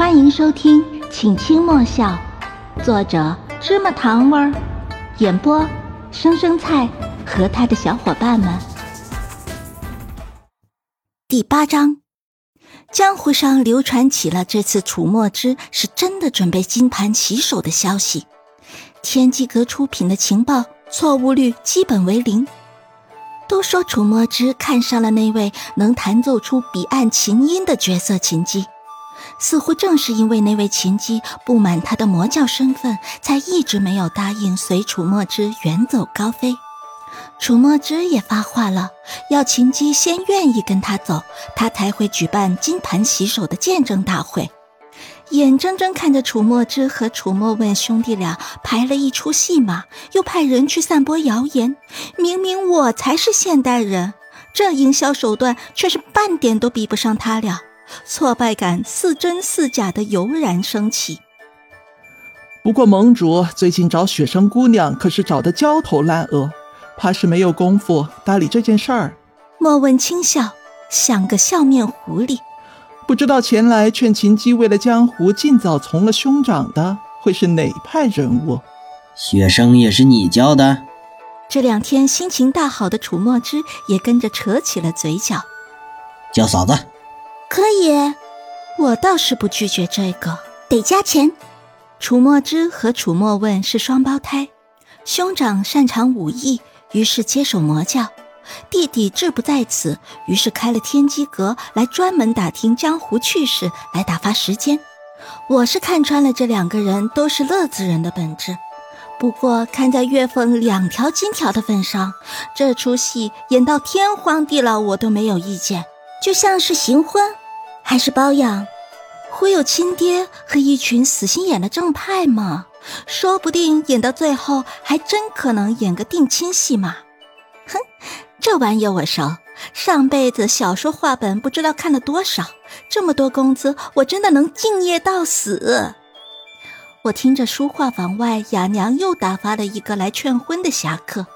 欢迎收听，请轻莫笑。作者：芝麻糖味儿，演播：生生菜和他的小伙伴们。第八章，江湖上流传起了这次楚墨之是真的准备金盘洗手的消息。天机阁出品的情报错误率基本为零。都说楚墨之看上了那位能弹奏出彼岸琴音的绝色琴姬。似乎正是因为那位琴姬不满他的魔教身份，才一直没有答应随楚墨之远走高飞。楚墨之也发话了，要琴姬先愿意跟他走，他才会举办金盘洗手的见证大会。眼睁睁看着楚墨之和楚墨问兄弟俩排了一出戏码，又派人去散播谣言，明明我才是现代人，这营销手段却是半点都比不上他俩。挫败感似真似假的油然升起。不过盟主最近找雪生姑娘可是找的焦头烂额，怕是没有功夫搭理这件事儿。莫问轻笑，像个笑面狐狸。不知道前来劝秦姬为了江湖尽早从了兄长的，会是哪派人物？雪生也是你教的？这两天心情大好的楚墨之也跟着扯起了嘴角。叫嫂子。可以，我倒是不拒绝这个，得加钱。楚墨之和楚墨问是双胞胎，兄长擅长武艺，于是接手魔教；弟弟志不在此，于是开了天机阁，来专门打听江湖趣事，来打发时间。我是看穿了这两个人都是乐子人的本质，不过看在月份两条金条的份上，这出戏演到天荒地老，我都没有意见。就像是行婚。还是包养，忽悠亲爹和一群死心眼的正派嘛？说不定演到最后，还真可能演个定亲戏嘛！哼，这玩意我熟，上辈子小说话本不知道看了多少，这么多工资，我真的能敬业到死。我听着书画坊外哑娘又打发了一个来劝婚的侠客，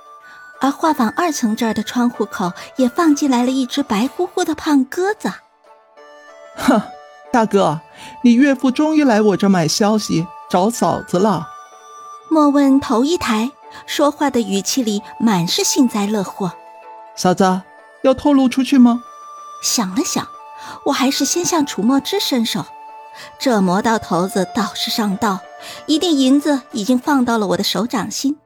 而画坊二层这儿的窗户口也放进来了一只白乎乎的胖鸽子。哼，大哥，你岳父终于来我这买消息，找嫂子了。莫问头一抬，说话的语气里满是幸灾乐祸。嫂子，要透露出去吗？想了想，我还是先向楚墨之伸手。这魔道头子倒是上道，一锭银子已经放到了我的手掌心。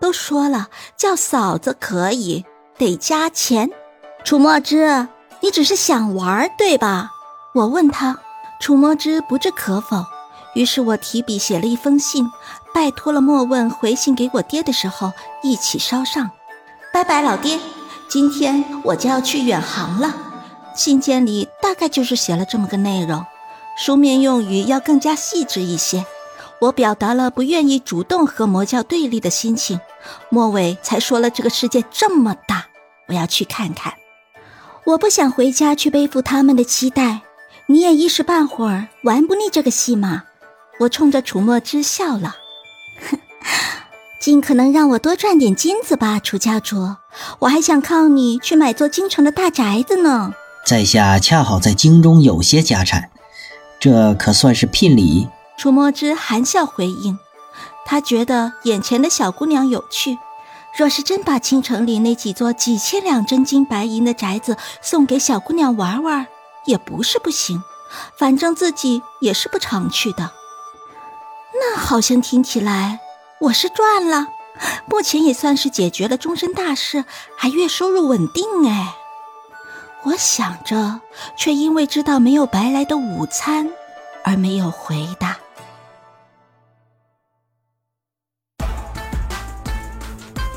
都说了，叫嫂子可以，得加钱。楚墨之，你只是想玩，对吧？我问他，楚墨之不置可否。于是我提笔写了一封信，拜托了莫问回信给我爹的时候一起捎上。拜拜，老爹，今天我就要去远航了。信件里大概就是写了这么个内容，书面用语要更加细致一些。我表达了不愿意主动和魔教对立的心情。末尾才说了这个世界这么大，我要去看看。我不想回家去背负他们的期待。你也一时半会儿玩不腻这个戏吗？我冲着楚墨之笑了，哼，尽可能让我多赚点金子吧，楚家主。我还想靠你去买座京城的大宅子呢。在下恰好在京中有些家产，这可算是聘礼。楚墨之含笑回应，他觉得眼前的小姑娘有趣，若是真把京城里那几座几千两真金白银的宅子送给小姑娘玩玩。也不是不行，反正自己也是不常去的。那好像听起来我是赚了，目前也算是解决了终身大事，还月收入稳定哎。我想着，却因为知道没有白来的午餐而没有回答。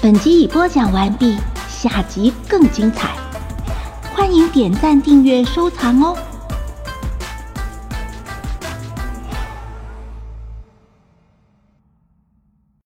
本集已播讲完毕，下集更精彩。欢迎点赞、订阅、收藏哦！